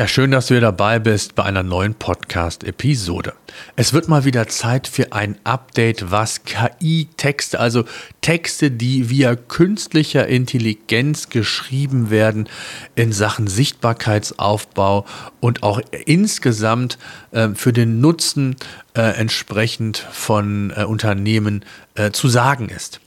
Ja, schön, dass du hier dabei bist bei einer neuen Podcast-Episode. Es wird mal wieder Zeit für ein Update, was KI-Texte, also Texte, die via künstlicher Intelligenz geschrieben werden, in Sachen Sichtbarkeitsaufbau und auch insgesamt äh, für den Nutzen äh, entsprechend von äh, Unternehmen äh, zu sagen ist.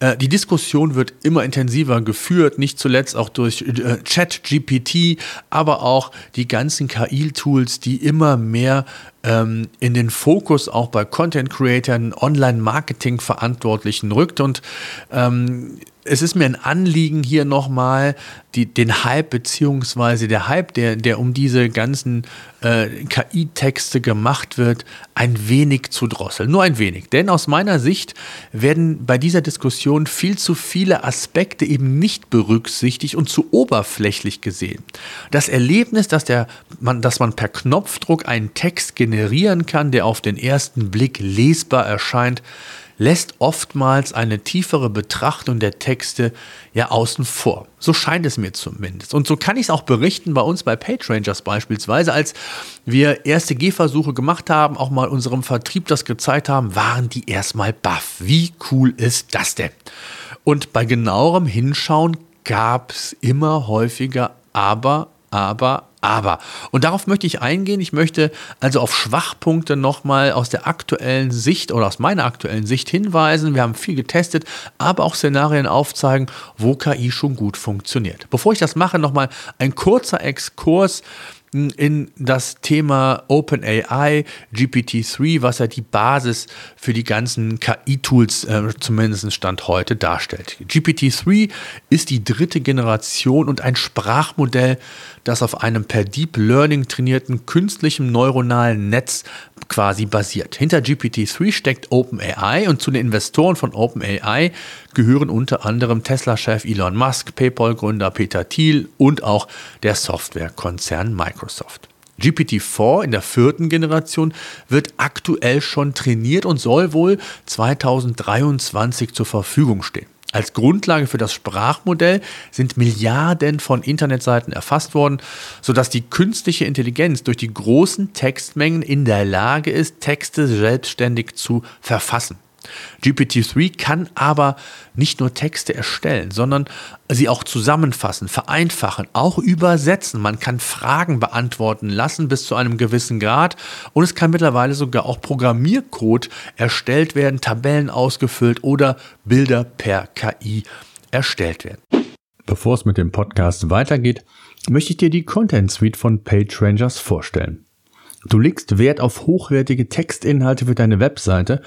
Äh, die Diskussion wird immer intensiver geführt, nicht zuletzt auch durch äh, Chat-GPT, aber auch die ganzen KI-Tools, die immer mehr ähm, in den Fokus auch bei Content-Creatern, Online-Marketing-Verantwortlichen rückt. Und ähm, es ist mir ein Anliegen, hier nochmal den Hype, beziehungsweise der Hype, der, der um diese ganzen äh, KI-Texte gemacht wird, ein wenig zu drosseln. Nur ein wenig. Denn aus meiner Sicht werden bei dieser Diskussion viel zu viele Aspekte eben nicht berücksichtigt und zu oberflächlich gesehen. Das Erlebnis, dass, der, man, dass man per Knopfdruck einen Text generieren kann, der auf den ersten Blick lesbar erscheint, lässt oftmals eine tiefere Betrachtung der Texte ja außen vor. So scheint es mir zumindest. Und so kann ich es auch berichten bei uns bei PageRangers beispielsweise, als wir erste Gehversuche gemacht haben, auch mal unserem Vertrieb das gezeigt haben, waren die erstmal baff. Wie cool ist das denn? Und bei genauerem Hinschauen gab es immer häufiger aber, aber, aber. Und darauf möchte ich eingehen. Ich möchte also auf Schwachpunkte nochmal aus der aktuellen Sicht oder aus meiner aktuellen Sicht hinweisen. Wir haben viel getestet, aber auch Szenarien aufzeigen, wo KI schon gut funktioniert. Bevor ich das mache, nochmal ein kurzer Exkurs in das Thema OpenAI, GPT-3, was ja die Basis für die ganzen KI-Tools äh, zumindest Stand heute darstellt. GPT-3 ist die dritte Generation und ein Sprachmodell, das auf einem per Deep Learning trainierten künstlichen neuronalen Netz quasi basiert. Hinter GPT-3 steckt OpenAI und zu den Investoren von OpenAI gehören unter anderem Tesla-Chef Elon Musk, PayPal-Gründer Peter Thiel und auch der Softwarekonzern Microsoft. GPT-4 in der vierten Generation wird aktuell schon trainiert und soll wohl 2023 zur Verfügung stehen. Als Grundlage für das Sprachmodell sind Milliarden von Internetseiten erfasst worden, sodass die künstliche Intelligenz durch die großen Textmengen in der Lage ist, Texte selbstständig zu verfassen. GPT-3 kann aber nicht nur Texte erstellen, sondern sie auch zusammenfassen, vereinfachen, auch übersetzen. Man kann Fragen beantworten lassen bis zu einem gewissen Grad und es kann mittlerweile sogar auch Programmiercode erstellt werden, Tabellen ausgefüllt oder Bilder per KI erstellt werden. Bevor es mit dem Podcast weitergeht, möchte ich dir die Content Suite von PageRangers vorstellen. Du legst Wert auf hochwertige Textinhalte für deine Webseite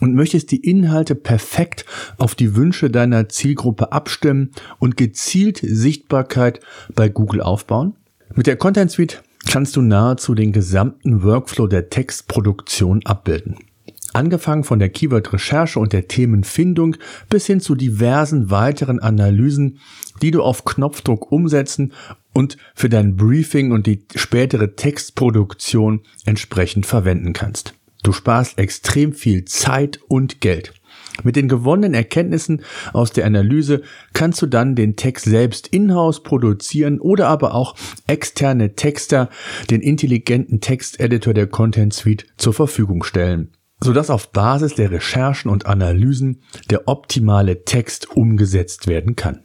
und möchtest die Inhalte perfekt auf die Wünsche deiner Zielgruppe abstimmen und gezielt Sichtbarkeit bei Google aufbauen? Mit der Content Suite kannst du nahezu den gesamten Workflow der Textproduktion abbilden. Angefangen von der Keyword-Recherche und der Themenfindung bis hin zu diversen weiteren Analysen, die du auf Knopfdruck umsetzen und für dein Briefing und die spätere Textproduktion entsprechend verwenden kannst. Du sparst extrem viel Zeit und Geld. Mit den gewonnenen Erkenntnissen aus der Analyse kannst du dann den Text selbst in-house produzieren oder aber auch externe Texter, den intelligenten Texteditor der Content Suite zur Verfügung stellen sodass auf Basis der Recherchen und Analysen der optimale Text umgesetzt werden kann.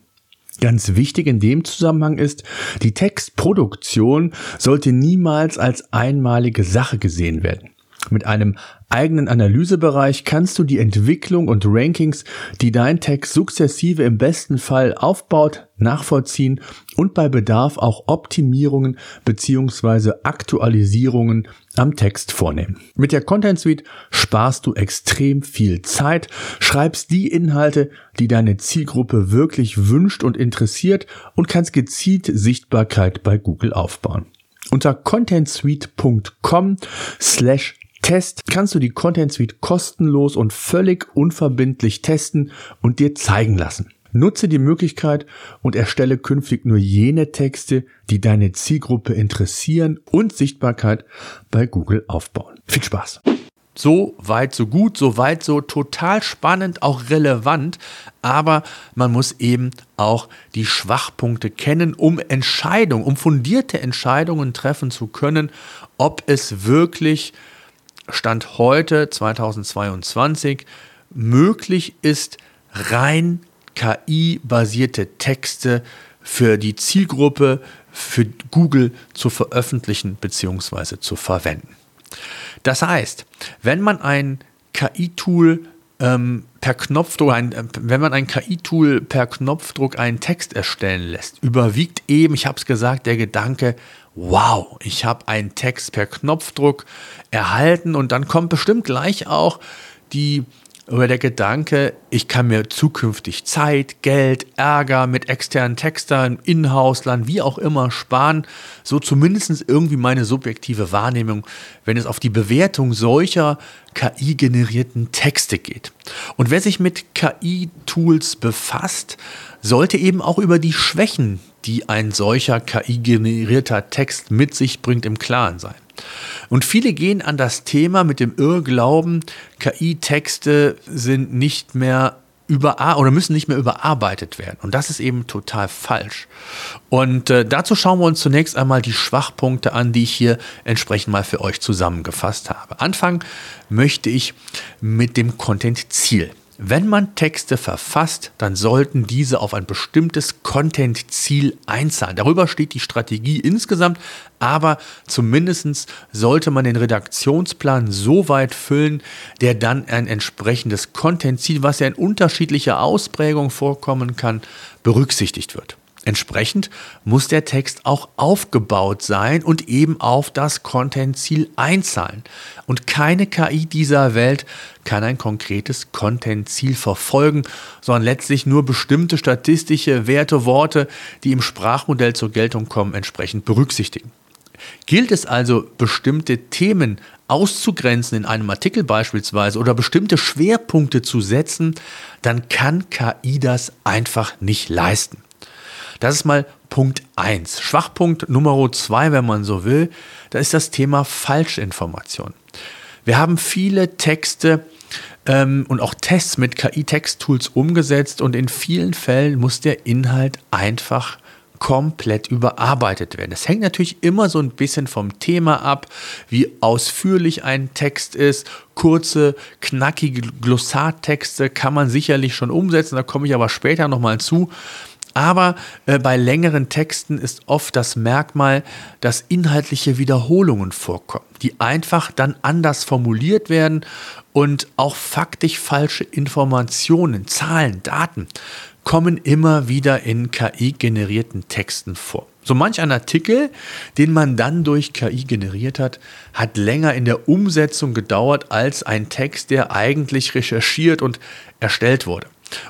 Ganz wichtig in dem Zusammenhang ist, die Textproduktion sollte niemals als einmalige Sache gesehen werden. Mit einem eigenen Analysebereich kannst du die Entwicklung und Rankings, die dein Text sukzessive im besten Fall aufbaut, nachvollziehen und bei Bedarf auch Optimierungen bzw. Aktualisierungen am Text vornehmen. Mit der Content Suite sparst du extrem viel Zeit, schreibst die Inhalte, die deine Zielgruppe wirklich wünscht und interessiert und kannst gezielt Sichtbarkeit bei Google aufbauen. Unter contentsuite.com slash Test kannst du die Content Suite kostenlos und völlig unverbindlich testen und dir zeigen lassen. Nutze die Möglichkeit und erstelle künftig nur jene Texte, die deine Zielgruppe interessieren und Sichtbarkeit bei Google aufbauen. Viel Spaß! So weit, so gut, so weit, so total spannend, auch relevant. Aber man muss eben auch die Schwachpunkte kennen, um Entscheidungen, um fundierte Entscheidungen treffen zu können, ob es wirklich Stand heute 2022 möglich ist, rein KI-basierte Texte für die Zielgruppe, für Google zu veröffentlichen bzw. zu verwenden. Das heißt, wenn man ein KI-Tool ähm, per Knopfdruck, ein, äh, wenn man ein KI-Tool per Knopfdruck einen Text erstellen lässt, überwiegt eben, ich habe es gesagt, der Gedanke, wow, ich habe einen Text per Knopfdruck erhalten und dann kommt bestimmt gleich auch die oder der Gedanke, ich kann mir zukünftig Zeit, Geld, Ärger mit externen Textern, Inhouse-Land, wie auch immer sparen, so zumindest irgendwie meine subjektive Wahrnehmung, wenn es auf die Bewertung solcher KI-generierten Texte geht. Und wer sich mit KI-Tools befasst, sollte eben auch über die Schwächen, die ein solcher KI-generierter Text mit sich bringt, im Klaren sein. Und viele gehen an das Thema mit dem Irrglauben, KI-Texte sind nicht mehr über oder müssen nicht mehr überarbeitet werden. Und das ist eben total falsch. Und äh, dazu schauen wir uns zunächst einmal die Schwachpunkte an, die ich hier entsprechend mal für euch zusammengefasst habe. Anfangen möchte ich mit dem Content-Ziel. Wenn man Texte verfasst, dann sollten diese auf ein bestimmtes Content-Ziel einzahlen. Darüber steht die Strategie insgesamt, aber zumindest sollte man den Redaktionsplan so weit füllen, der dann ein entsprechendes Content-Ziel, was ja in unterschiedlicher Ausprägung vorkommen kann, berücksichtigt wird. Entsprechend muss der Text auch aufgebaut sein und eben auf das Content-Ziel einzahlen. Und keine KI dieser Welt kann ein konkretes Content-Ziel verfolgen, sondern letztlich nur bestimmte statistische Werte, Worte, die im Sprachmodell zur Geltung kommen, entsprechend berücksichtigen. Gilt es also, bestimmte Themen auszugrenzen in einem Artikel beispielsweise oder bestimmte Schwerpunkte zu setzen, dann kann KI das einfach nicht leisten. Das ist mal Punkt 1. Schwachpunkt Nummer 2, wenn man so will, da ist das Thema Falschinformation. Wir haben viele Texte ähm, und auch Tests mit KI-Text-Tools umgesetzt und in vielen Fällen muss der Inhalt einfach komplett überarbeitet werden. Das hängt natürlich immer so ein bisschen vom Thema ab, wie ausführlich ein Text ist. Kurze, knackige Glossartexte kann man sicherlich schon umsetzen, da komme ich aber später nochmal zu. Aber äh, bei längeren Texten ist oft das Merkmal, dass inhaltliche Wiederholungen vorkommen, die einfach dann anders formuliert werden und auch faktisch falsche Informationen, Zahlen, Daten kommen immer wieder in KI-generierten Texten vor. So manch ein Artikel, den man dann durch KI generiert hat, hat länger in der Umsetzung gedauert als ein Text, der eigentlich recherchiert und erstellt wurde.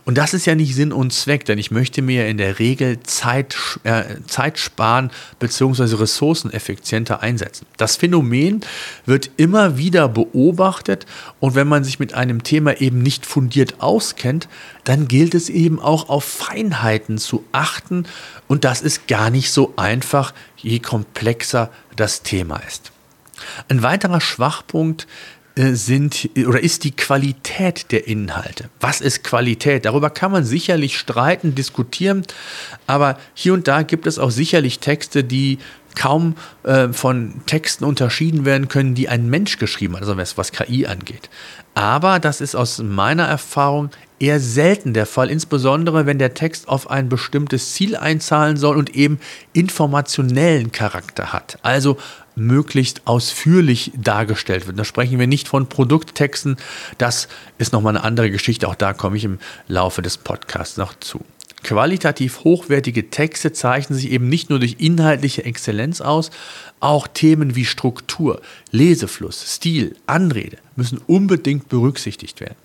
Und das ist ja nicht Sinn und Zweck, denn ich möchte mir in der Regel Zeit, äh, Zeit sparen bzw. Ressourcen effizienter einsetzen. Das Phänomen wird immer wieder beobachtet und wenn man sich mit einem Thema eben nicht fundiert auskennt, dann gilt es eben auch auf Feinheiten zu achten und das ist gar nicht so einfach, je komplexer das Thema ist. Ein weiterer Schwachpunkt sind oder ist die Qualität der Inhalte. Was ist Qualität? Darüber kann man sicherlich streiten, diskutieren, aber hier und da gibt es auch sicherlich Texte, die kaum äh, von Texten unterschieden werden können, die ein Mensch geschrieben hat, also was, was KI angeht. Aber das ist aus meiner Erfahrung eher selten der Fall, insbesondere wenn der Text auf ein bestimmtes Ziel einzahlen soll und eben informationellen Charakter hat. Also möglichst ausführlich dargestellt wird. Da sprechen wir nicht von Produkttexten. Das ist nochmal eine andere Geschichte. Auch da komme ich im Laufe des Podcasts noch zu. Qualitativ hochwertige Texte zeichnen sich eben nicht nur durch inhaltliche Exzellenz aus, auch Themen wie Struktur, Lesefluss, Stil, Anrede müssen unbedingt berücksichtigt werden.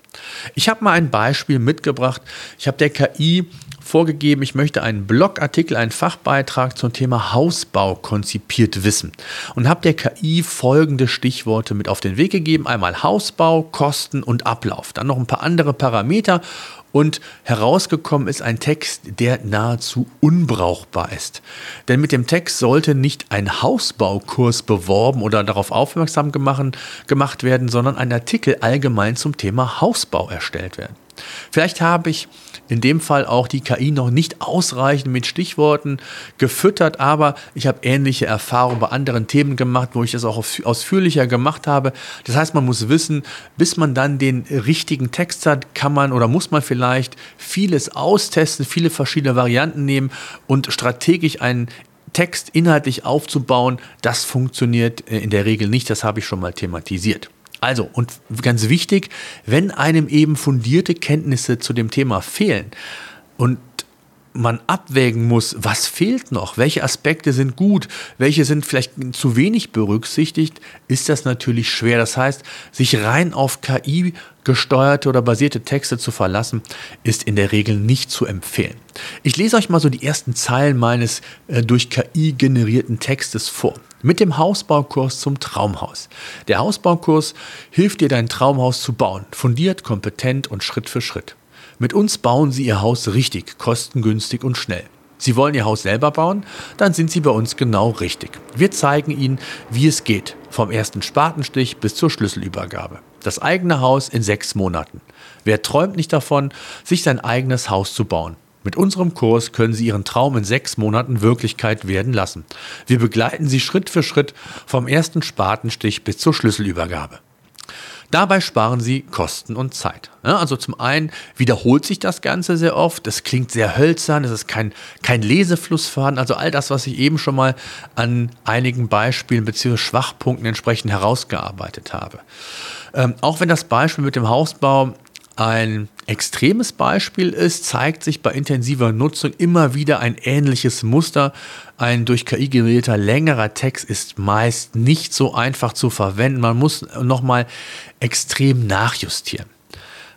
Ich habe mal ein Beispiel mitgebracht. Ich habe der KI vorgegeben, ich möchte einen Blogartikel, einen Fachbeitrag zum Thema Hausbau konzipiert wissen und habe der KI folgende Stichworte mit auf den Weg gegeben. Einmal Hausbau, Kosten und Ablauf. Dann noch ein paar andere Parameter und herausgekommen ist ein Text, der nahezu unbrauchbar ist. Denn mit dem Text sollte nicht ein Hausbaukurs beworben oder darauf aufmerksam gemacht werden, sondern ein Artikel allgemein zum Thema Hausbau erstellt werden. Vielleicht habe ich in dem Fall auch die KI noch nicht ausreichend mit Stichworten gefüttert, aber ich habe ähnliche Erfahrungen bei anderen Themen gemacht, wo ich das auch ausführlicher gemacht habe. Das heißt, man muss wissen, bis man dann den richtigen Text hat, kann man oder muss man vielleicht vieles austesten, viele verschiedene Varianten nehmen und strategisch einen Text inhaltlich aufzubauen, das funktioniert äh, in der Regel nicht. Das habe ich schon mal thematisiert. Also, und ganz wichtig, wenn einem eben fundierte Kenntnisse zu dem Thema fehlen und man abwägen muss, was fehlt noch, welche Aspekte sind gut, welche sind vielleicht zu wenig berücksichtigt, ist das natürlich schwer. Das heißt, sich rein auf KI gesteuerte oder basierte Texte zu verlassen, ist in der Regel nicht zu empfehlen. Ich lese euch mal so die ersten Zeilen meines äh, durch KI generierten Textes vor. Mit dem Hausbaukurs zum Traumhaus. Der Hausbaukurs hilft dir, dein Traumhaus zu bauen. Fundiert, kompetent und Schritt für Schritt. Mit uns bauen Sie Ihr Haus richtig, kostengünstig und schnell. Sie wollen Ihr Haus selber bauen? Dann sind Sie bei uns genau richtig. Wir zeigen Ihnen, wie es geht, vom ersten Spatenstich bis zur Schlüsselübergabe. Das eigene Haus in sechs Monaten. Wer träumt nicht davon, sich sein eigenes Haus zu bauen? Mit unserem Kurs können Sie Ihren Traum in sechs Monaten Wirklichkeit werden lassen. Wir begleiten Sie Schritt für Schritt vom ersten Spatenstich bis zur Schlüsselübergabe. Dabei sparen Sie Kosten und Zeit. Ja, also zum einen wiederholt sich das Ganze sehr oft, es klingt sehr hölzern, es ist kein, kein Lesefluss vorhanden, also all das, was ich eben schon mal an einigen Beispielen bzw. Schwachpunkten entsprechend herausgearbeitet habe. Ähm, auch wenn das Beispiel mit dem Hausbau ein extremes Beispiel ist, zeigt sich bei intensiver Nutzung immer wieder ein ähnliches Muster. Ein durch KI generierter längerer Text ist meist nicht so einfach zu verwenden. Man muss nochmal extrem nachjustieren.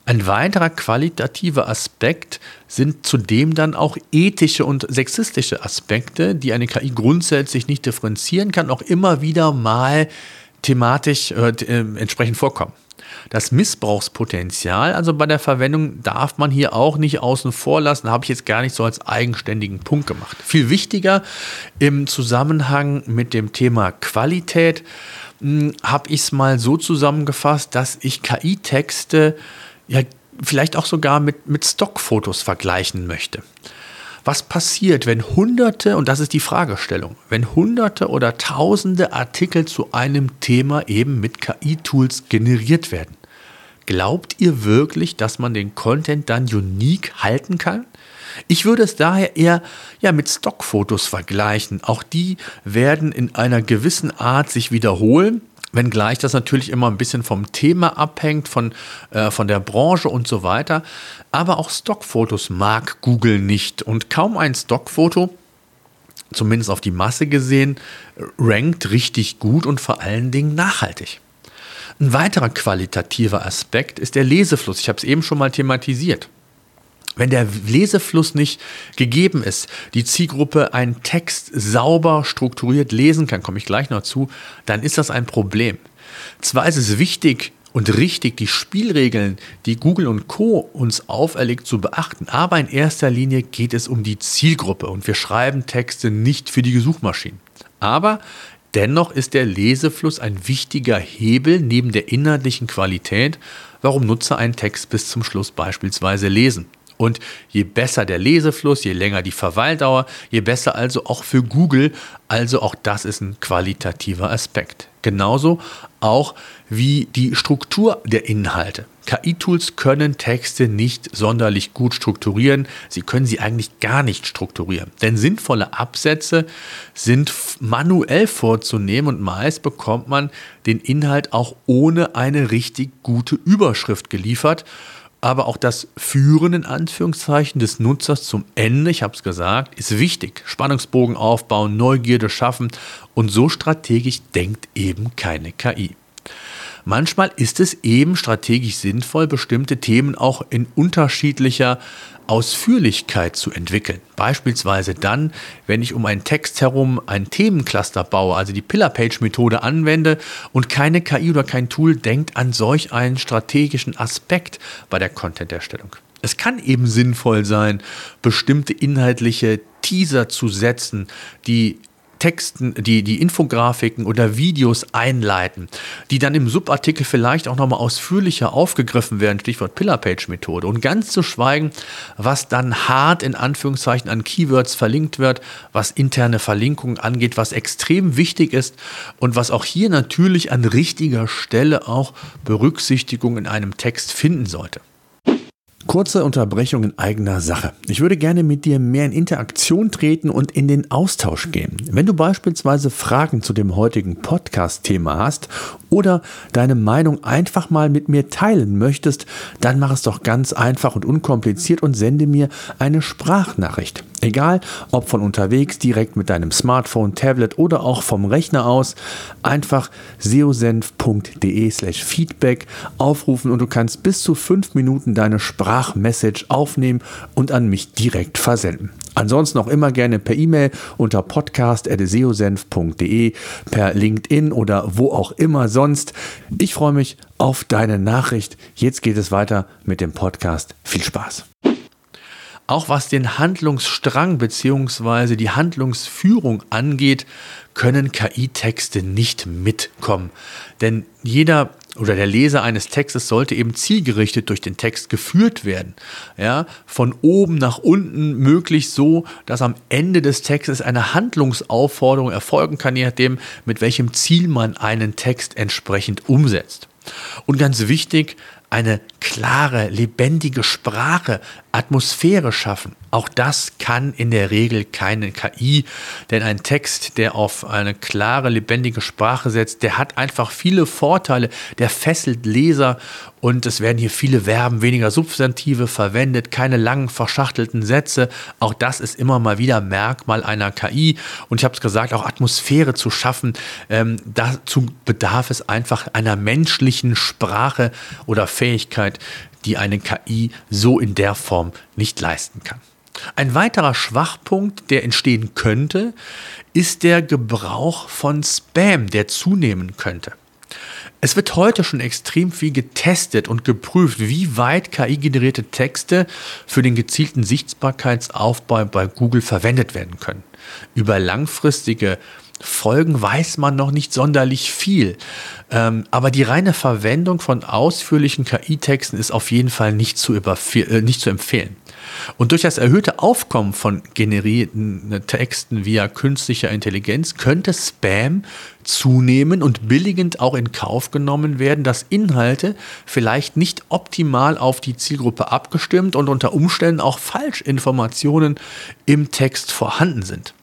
Ein weiterer qualitativer Aspekt sind zudem dann auch ethische und sexistische Aspekte, die eine KI grundsätzlich nicht differenzieren kann, auch immer wieder mal thematisch äh, äh entsprechend vorkommen. Das Missbrauchspotenzial, also bei der Verwendung, darf man hier auch nicht außen vor lassen, habe ich jetzt gar nicht so als eigenständigen Punkt gemacht. Viel wichtiger im Zusammenhang mit dem Thema Qualität hm, habe ich es mal so zusammengefasst, dass ich KI-Texte ja vielleicht auch sogar mit, mit Stockfotos vergleichen möchte. Was passiert, wenn Hunderte, und das ist die Fragestellung, wenn Hunderte oder Tausende Artikel zu einem Thema eben mit KI-Tools generiert werden? Glaubt ihr wirklich, dass man den Content dann unique halten kann? Ich würde es daher eher ja, mit Stockfotos vergleichen. Auch die werden in einer gewissen Art sich wiederholen, wenngleich das natürlich immer ein bisschen vom Thema abhängt, von, äh, von der Branche und so weiter. Aber auch Stockfotos mag Google nicht. Und kaum ein Stockfoto, zumindest auf die Masse gesehen, rankt richtig gut und vor allen Dingen nachhaltig. Ein weiterer qualitativer Aspekt ist der Lesefluss. Ich habe es eben schon mal thematisiert. Wenn der Lesefluss nicht gegeben ist, die Zielgruppe einen Text sauber strukturiert lesen kann, komme ich gleich noch zu, dann ist das ein Problem. Zwar ist es wichtig und richtig, die Spielregeln, die Google und Co uns auferlegt, zu beachten, aber in erster Linie geht es um die Zielgruppe und wir schreiben Texte nicht für die Suchmaschinen. Aber Dennoch ist der Lesefluss ein wichtiger Hebel neben der inhaltlichen Qualität, warum Nutzer einen Text bis zum Schluss beispielsweise lesen. Und je besser der Lesefluss, je länger die Verweildauer, je besser also auch für Google. Also auch das ist ein qualitativer Aspekt. Genauso auch wie die Struktur der Inhalte. KI-Tools können Texte nicht sonderlich gut strukturieren. Sie können sie eigentlich gar nicht strukturieren. Denn sinnvolle Absätze sind manuell vorzunehmen und meist bekommt man den Inhalt auch ohne eine richtig gute Überschrift geliefert aber auch das Führen in Anführungszeichen des Nutzers zum Ende, ich habe es gesagt, ist wichtig. Spannungsbogen aufbauen, Neugierde schaffen und so strategisch denkt eben keine KI. Manchmal ist es eben strategisch sinnvoll, bestimmte Themen auch in unterschiedlicher Ausführlichkeit zu entwickeln. Beispielsweise dann, wenn ich um einen Text herum ein Themencluster baue, also die Pillar-Page-Methode anwende und keine KI oder kein Tool denkt an solch einen strategischen Aspekt bei der Content-Erstellung. Es kann eben sinnvoll sein, bestimmte inhaltliche Teaser zu setzen, die Texten, die, die Infografiken oder Videos einleiten, die dann im Subartikel vielleicht auch nochmal ausführlicher aufgegriffen werden, Stichwort Pillar-Page-Methode. Und ganz zu schweigen, was dann hart in Anführungszeichen an Keywords verlinkt wird, was interne Verlinkungen angeht, was extrem wichtig ist und was auch hier natürlich an richtiger Stelle auch Berücksichtigung in einem Text finden sollte. Kurze Unterbrechung in eigener Sache. Ich würde gerne mit dir mehr in Interaktion treten und in den Austausch gehen. Wenn du beispielsweise Fragen zu dem heutigen Podcast-Thema hast oder deine Meinung einfach mal mit mir teilen möchtest, dann mach es doch ganz einfach und unkompliziert und sende mir eine Sprachnachricht. Egal, ob von unterwegs, direkt mit deinem Smartphone, Tablet oder auch vom Rechner aus, einfach seosenf.de slash feedback aufrufen und du kannst bis zu fünf Minuten deine Sprachmessage aufnehmen und an mich direkt versenden. Ansonsten auch immer gerne per E-Mail unter podcast.seosenf.de, per LinkedIn oder wo auch immer sonst. Ich freue mich auf deine Nachricht. Jetzt geht es weiter mit dem Podcast. Viel Spaß. Auch was den Handlungsstrang bzw. die Handlungsführung angeht, können KI-Texte nicht mitkommen. Denn jeder oder der Leser eines Textes sollte eben zielgerichtet durch den Text geführt werden. Ja, von oben nach unten möglichst so, dass am Ende des Textes eine Handlungsaufforderung erfolgen kann, je nachdem, mit welchem Ziel man einen Text entsprechend umsetzt. Und ganz wichtig, eine klare, lebendige Sprache, Atmosphäre schaffen. Auch das kann in der Regel keine KI, denn ein Text, der auf eine klare, lebendige Sprache setzt, der hat einfach viele Vorteile, der fesselt Leser und es werden hier viele Verben, weniger Substantive verwendet, keine langen, verschachtelten Sätze. Auch das ist immer mal wieder Merkmal einer KI und ich habe es gesagt, auch Atmosphäre zu schaffen, ähm, dazu bedarf es einfach einer menschlichen Sprache oder Fähigkeit, die eine KI so in der Form nicht leisten kann. Ein weiterer Schwachpunkt, der entstehen könnte, ist der Gebrauch von Spam, der zunehmen könnte. Es wird heute schon extrem viel getestet und geprüft, wie weit KI-generierte Texte für den gezielten Sichtbarkeitsaufbau bei Google verwendet werden können. Über langfristige Folgen weiß man noch nicht sonderlich viel. Ähm, aber die reine Verwendung von ausführlichen KI-Texten ist auf jeden Fall nicht zu, äh, nicht zu empfehlen. Und durch das erhöhte Aufkommen von generierten Texten via künstlicher Intelligenz könnte Spam zunehmen und billigend auch in Kauf genommen werden, dass Inhalte vielleicht nicht optimal auf die Zielgruppe abgestimmt und unter Umständen auch Falschinformationen im Text vorhanden sind.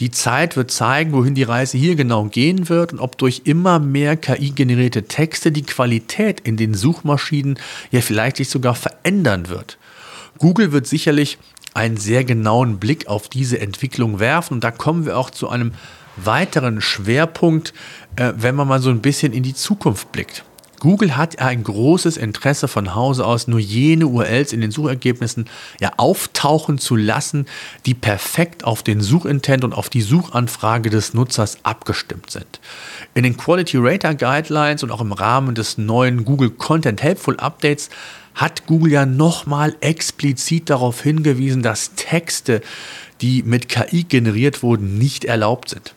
Die Zeit wird zeigen, wohin die Reise hier genau gehen wird und ob durch immer mehr KI-generierte Texte die Qualität in den Suchmaschinen ja vielleicht sich sogar verändern wird. Google wird sicherlich einen sehr genauen Blick auf diese Entwicklung werfen und da kommen wir auch zu einem weiteren Schwerpunkt, äh, wenn man mal so ein bisschen in die Zukunft blickt. Google hat ein großes Interesse von Hause aus, nur jene URLs in den Suchergebnissen ja auftauchen zu lassen, die perfekt auf den Suchintent und auf die Suchanfrage des Nutzers abgestimmt sind. In den Quality Rater Guidelines und auch im Rahmen des neuen Google Content Helpful Updates hat Google ja nochmal explizit darauf hingewiesen, dass Texte, die mit KI generiert wurden, nicht erlaubt sind.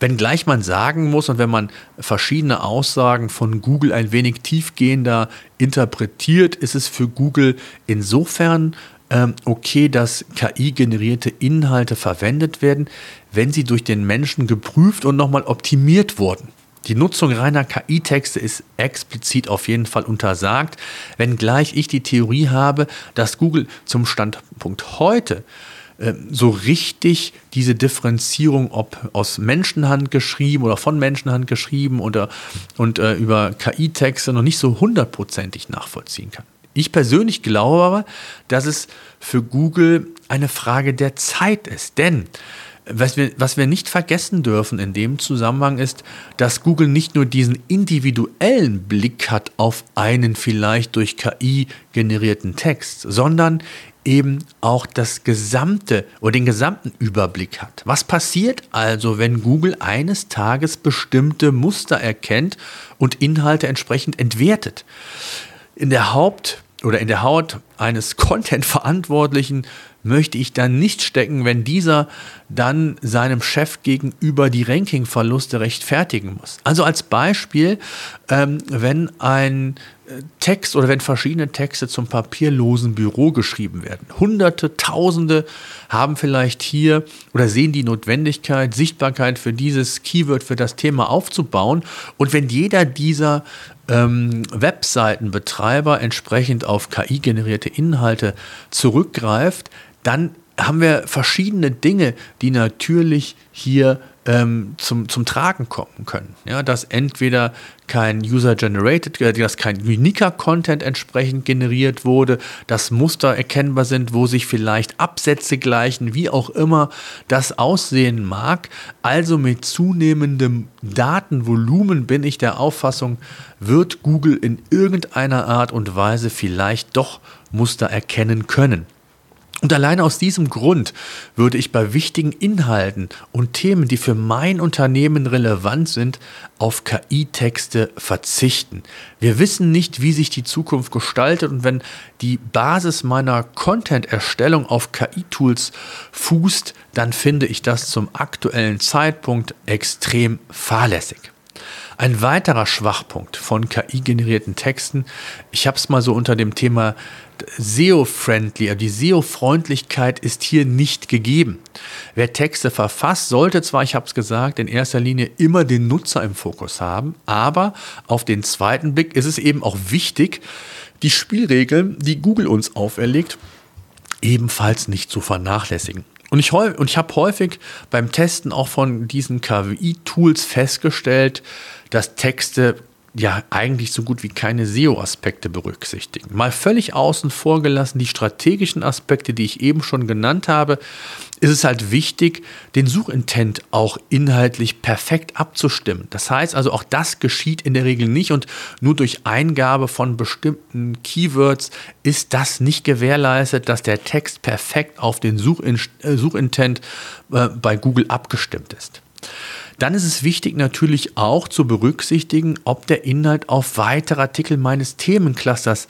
Wenngleich man sagen muss und wenn man verschiedene Aussagen von Google ein wenig tiefgehender interpretiert, ist es für Google insofern ähm, okay, dass KI-generierte Inhalte verwendet werden, wenn sie durch den Menschen geprüft und nochmal optimiert wurden. Die Nutzung reiner KI-Texte ist explizit auf jeden Fall untersagt, wenngleich ich die Theorie habe, dass Google zum Standpunkt heute ähm, so richtig diese Differenzierung, ob aus Menschenhand geschrieben oder von Menschenhand geschrieben oder und äh, über KI-Texte noch nicht so hundertprozentig nachvollziehen kann. Ich persönlich glaube aber, dass es für Google eine Frage der Zeit ist, denn was wir, was wir nicht vergessen dürfen in dem Zusammenhang ist, dass Google nicht nur diesen individuellen Blick hat auf einen vielleicht durch KI generierten Text, sondern eben auch das gesamte oder den gesamten Überblick hat. Was passiert also, wenn Google eines Tages bestimmte Muster erkennt und Inhalte entsprechend entwertet? In der Haupt- oder in der Haut eines Content-Verantwortlichen möchte ich dann nicht stecken, wenn dieser dann seinem Chef gegenüber die Rankingverluste rechtfertigen muss. Also als Beispiel, ähm, wenn ein äh, Text oder wenn verschiedene Texte zum papierlosen Büro geschrieben werden. Hunderte, Tausende haben vielleicht hier oder sehen die Notwendigkeit, Sichtbarkeit für dieses Keyword, für das Thema aufzubauen. Und wenn jeder dieser ähm, Webseitenbetreiber entsprechend auf KI-generierte Inhalte zurückgreift, dann haben wir verschiedene Dinge, die natürlich hier ähm, zum, zum Tragen kommen können. Ja, dass entweder kein User-Generated, äh, dass kein uniker Content entsprechend generiert wurde, dass Muster erkennbar sind, wo sich vielleicht Absätze gleichen, wie auch immer das aussehen mag. Also mit zunehmendem Datenvolumen bin ich der Auffassung, wird Google in irgendeiner Art und Weise vielleicht doch Muster erkennen können. Und alleine aus diesem Grund würde ich bei wichtigen Inhalten und Themen, die für mein Unternehmen relevant sind, auf KI-Texte verzichten. Wir wissen nicht, wie sich die Zukunft gestaltet und wenn die Basis meiner Content-Erstellung auf KI-Tools fußt, dann finde ich das zum aktuellen Zeitpunkt extrem fahrlässig. Ein weiterer Schwachpunkt von KI-generierten Texten, ich habe es mal so unter dem Thema SEO-friendly, also die SEO-Freundlichkeit ist hier nicht gegeben. Wer Texte verfasst, sollte zwar, ich habe es gesagt, in erster Linie immer den Nutzer im Fokus haben, aber auf den zweiten Blick ist es eben auch wichtig, die Spielregeln, die Google uns auferlegt, ebenfalls nicht zu vernachlässigen. Und ich, und ich habe häufig beim Testen auch von diesen KWI-Tools festgestellt, dass Texte ja eigentlich so gut wie keine SEO-Aspekte berücksichtigen. Mal völlig außen vor gelassen die strategischen Aspekte, die ich eben schon genannt habe, ist es halt wichtig, den Suchintent auch inhaltlich perfekt abzustimmen. Das heißt also, auch das geschieht in der Regel nicht und nur durch Eingabe von bestimmten Keywords ist das nicht gewährleistet, dass der Text perfekt auf den äh, Suchintent äh, bei Google abgestimmt ist. Dann ist es wichtig natürlich auch zu berücksichtigen, ob der Inhalt auf weitere Artikel meines Themenclusters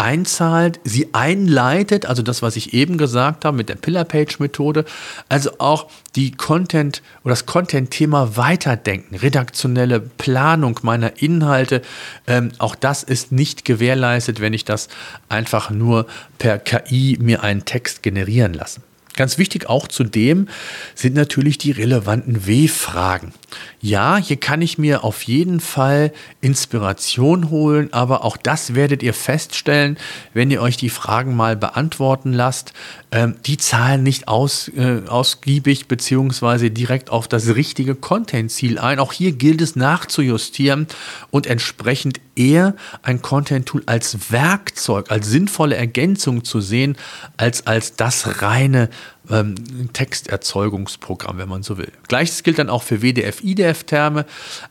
einzahlt, sie einleitet, also das, was ich eben gesagt habe mit der Pillar-Page-Methode, also auch die Content oder das Content-Thema weiterdenken, redaktionelle Planung meiner Inhalte, ähm, auch das ist nicht gewährleistet, wenn ich das einfach nur per KI mir einen Text generieren lasse. Ganz wichtig auch zudem sind natürlich die relevanten W-Fragen. Ja, hier kann ich mir auf jeden Fall Inspiration holen, aber auch das werdet ihr feststellen, wenn ihr euch die Fragen mal beantworten lasst. Ähm, die zahlen nicht aus, äh, ausgiebig beziehungsweise direkt auf das richtige Content-Ziel ein. Auch hier gilt es nachzujustieren und entsprechend eher ein Content-Tool als Werkzeug, als sinnvolle Ergänzung zu sehen, als als das reine ähm, Texterzeugungsprogramm, wenn man so will. Gleiches gilt dann auch für WDF, IDF-Terme,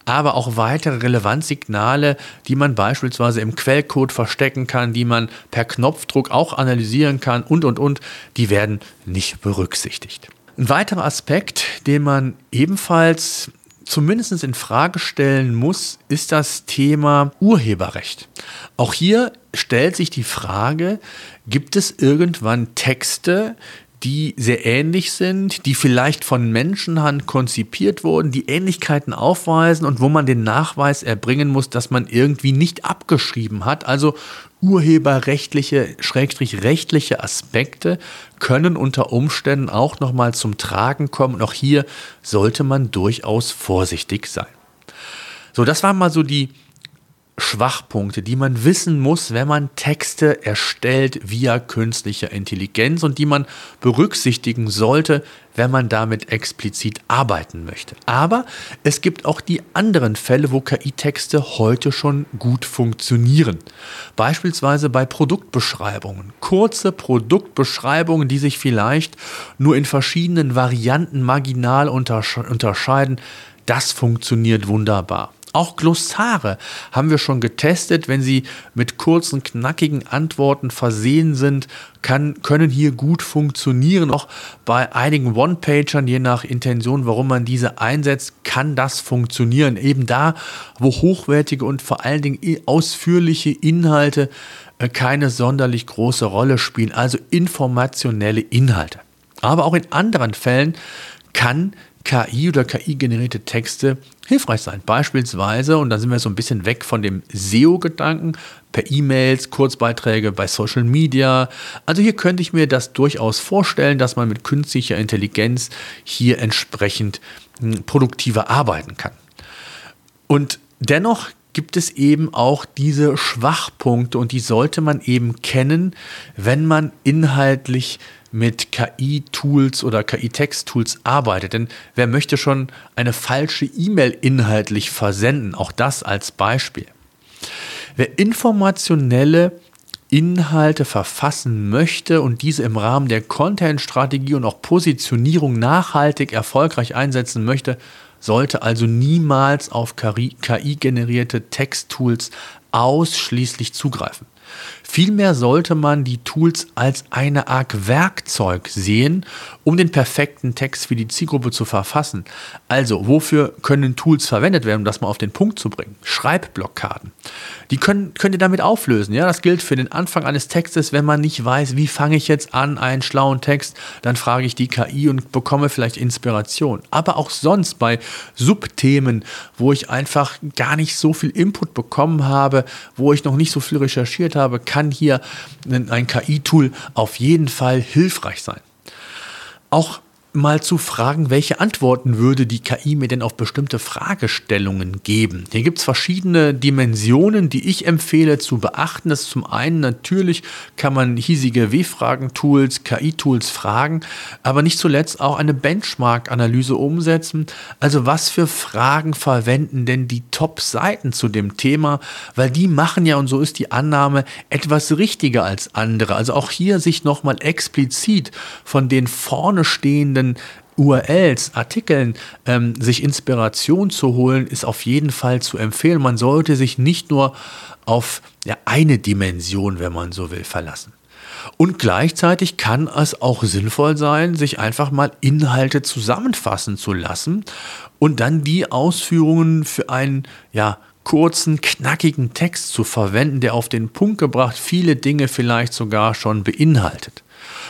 aber auch weitere Relevanzsignale, die man beispielsweise im Quellcode verstecken kann, die man per Knopfdruck auch analysieren kann und, und, und, die werden nicht berücksichtigt. Ein weiterer Aspekt, den man ebenfalls zumindest in Frage stellen muss, ist das Thema Urheberrecht. Auch hier stellt sich die Frage, gibt es irgendwann Texte, die sehr ähnlich sind, die vielleicht von Menschenhand konzipiert wurden, die Ähnlichkeiten aufweisen und wo man den Nachweis erbringen muss, dass man irgendwie nicht abgeschrieben hat. Also urheberrechtliche, schrägstrich rechtliche Aspekte können unter Umständen auch nochmal zum Tragen kommen. Und auch hier sollte man durchaus vorsichtig sein. So, das waren mal so die Schwachpunkte, die man wissen muss, wenn man Texte erstellt via künstlicher Intelligenz und die man berücksichtigen sollte, wenn man damit explizit arbeiten möchte. Aber es gibt auch die anderen Fälle, wo KI-Texte heute schon gut funktionieren. Beispielsweise bei Produktbeschreibungen. Kurze Produktbeschreibungen, die sich vielleicht nur in verschiedenen Varianten marginal unterscheiden. Das funktioniert wunderbar. Auch Glossare haben wir schon getestet. Wenn sie mit kurzen, knackigen Antworten versehen sind, kann, können hier gut funktionieren. Auch bei einigen One-Pagern, je nach Intention, warum man diese einsetzt, kann das funktionieren. Eben da, wo hochwertige und vor allen Dingen ausführliche Inhalte äh, keine sonderlich große Rolle spielen, also informationelle Inhalte. Aber auch in anderen Fällen kann KI oder KI-generierte Texte hilfreich sein. Beispielsweise, und da sind wir so ein bisschen weg von dem SEO-Gedanken, per E-Mails, Kurzbeiträge bei Social Media. Also hier könnte ich mir das durchaus vorstellen, dass man mit künstlicher Intelligenz hier entsprechend hm, produktiver arbeiten kann. Und dennoch gibt es eben auch diese Schwachpunkte und die sollte man eben kennen, wenn man inhaltlich mit KI-Tools oder KI-Text-Tools arbeitet. Denn wer möchte schon eine falsche E-Mail inhaltlich versenden? Auch das als Beispiel. Wer informationelle Inhalte verfassen möchte und diese im Rahmen der Content-Strategie und auch Positionierung nachhaltig erfolgreich einsetzen möchte, sollte also niemals auf KI-generierte Texttools ausschließlich zugreifen. Vielmehr sollte man die Tools als eine Art Werkzeug sehen, um den perfekten Text für die Zielgruppe zu verfassen. Also, wofür können Tools verwendet werden, um das mal auf den Punkt zu bringen? Schreibblockaden. Die können, könnt ihr damit auflösen. Ja, das gilt für den Anfang eines Textes, wenn man nicht weiß, wie fange ich jetzt an einen schlauen Text, dann frage ich die KI und bekomme vielleicht Inspiration. Aber auch sonst bei Subthemen, wo ich einfach gar nicht so viel Input bekommen habe, wo ich noch nicht so viel recherchiert habe, kann hier ein KI-Tool auf jeden Fall hilfreich sein. Auch mal zu fragen, welche Antworten würde die KI mir denn auf bestimmte Fragestellungen geben. Hier gibt es verschiedene Dimensionen, die ich empfehle zu beachten. Das ist zum einen natürlich kann man hiesige W-Fragen-Tools, KI-Tools fragen, aber nicht zuletzt auch eine Benchmark-Analyse umsetzen. Also was für Fragen verwenden denn die Top-Seiten zu dem Thema, weil die machen ja, und so ist die Annahme, etwas richtiger als andere. Also auch hier sich nochmal explizit von den vorne stehenden entsprechenden URLs, Artikeln, ähm, sich Inspiration zu holen, ist auf jeden Fall zu empfehlen. Man sollte sich nicht nur auf ja, eine Dimension, wenn man so will, verlassen. Und gleichzeitig kann es auch sinnvoll sein, sich einfach mal Inhalte zusammenfassen zu lassen und dann die Ausführungen für einen ja, kurzen, knackigen Text zu verwenden, der auf den Punkt gebracht viele Dinge vielleicht sogar schon beinhaltet.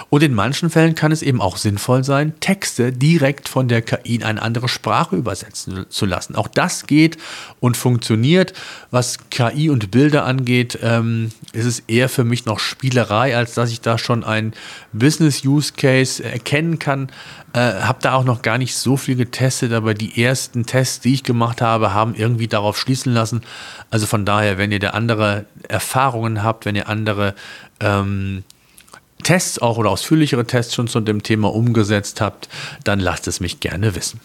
Und in manchen Fällen kann es eben auch sinnvoll sein, Texte direkt von der KI in eine andere Sprache übersetzen zu lassen. Auch das geht und funktioniert. Was KI und Bilder angeht, ähm, ist es eher für mich noch Spielerei, als dass ich da schon einen Business-Use-Case erkennen kann. Äh, habe da auch noch gar nicht so viel getestet, aber die ersten Tests, die ich gemacht habe, haben irgendwie darauf schließen lassen. Also von daher, wenn ihr da andere Erfahrungen habt, wenn ihr andere ähm, Tests auch oder ausführlichere Tests schon zu dem Thema umgesetzt habt, dann lasst es mich gerne wissen.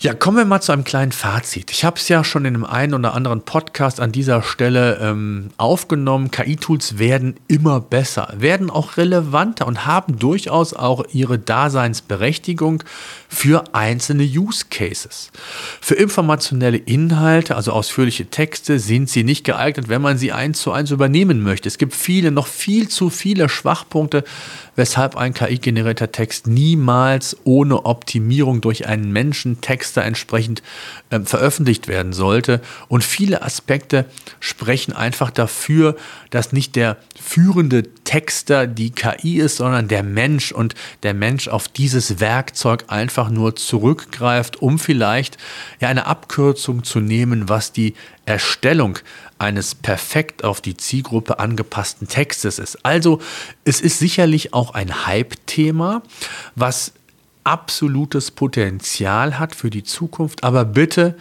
Ja, kommen wir mal zu einem kleinen Fazit. Ich habe es ja schon in einem einen oder anderen Podcast an dieser Stelle ähm, aufgenommen. KI-Tools werden immer besser, werden auch relevanter und haben durchaus auch ihre Daseinsberechtigung für einzelne Use Cases. Für informationelle Inhalte, also ausführliche Texte, sind sie nicht geeignet, wenn man sie eins zu eins übernehmen möchte. Es gibt viele, noch viel zu viele Schwachpunkte, weshalb ein KI-generierter Text niemals ohne Optimierung durch einen Menschen Texter entsprechend äh, veröffentlicht werden sollte. Und viele Aspekte sprechen einfach dafür, dass nicht der führende Texter die KI ist, sondern der Mensch und der Mensch auf dieses Werkzeug einfach nur zurückgreift, um vielleicht ja eine Abkürzung zu nehmen, was die Erstellung eines perfekt auf die Zielgruppe angepassten Textes ist. Also es ist sicherlich auch ein Hype-Thema, was absolutes Potenzial hat für die Zukunft, aber bitte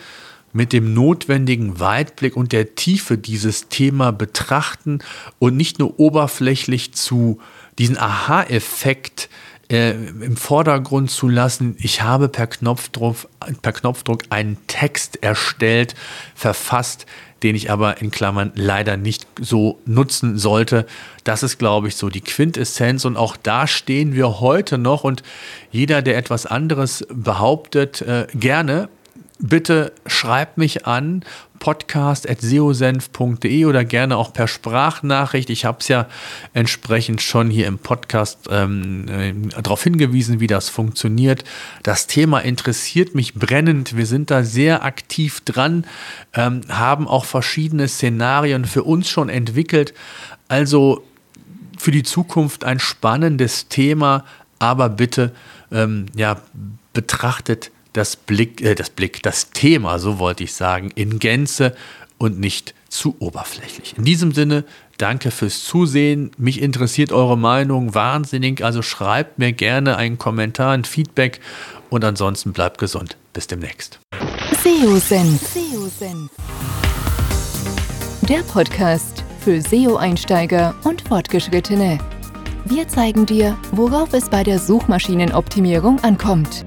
mit dem notwendigen Weitblick und der Tiefe dieses Thema betrachten und nicht nur oberflächlich zu diesen Aha-Effekt äh, im Vordergrund zu lassen. Ich habe per Knopfdruck, per Knopfdruck einen Text erstellt, verfasst, den ich aber in Klammern leider nicht so nutzen sollte. Das ist, glaube ich, so die Quintessenz und auch da stehen wir heute noch und jeder, der etwas anderes behauptet, äh, gerne bitte schreibt mich an podcast.seosenf.de oder gerne auch per Sprachnachricht. Ich habe es ja entsprechend schon hier im Podcast ähm, äh, darauf hingewiesen, wie das funktioniert. Das Thema interessiert mich brennend. Wir sind da sehr aktiv dran, ähm, haben auch verschiedene Szenarien für uns schon entwickelt. Also für die Zukunft ein spannendes Thema, aber bitte ähm, ja, betrachtet das Blick, äh, das Blick, das Thema, so wollte ich sagen, in Gänze und nicht zu oberflächlich. In diesem Sinne, danke fürs Zusehen. Mich interessiert eure Meinung wahnsinnig, also schreibt mir gerne einen Kommentar, ein Feedback und ansonsten bleibt gesund. Bis demnächst. SEO-Senf. Der Podcast für SEO-Einsteiger und Fortgeschrittene. Wir zeigen dir, worauf es bei der Suchmaschinenoptimierung ankommt.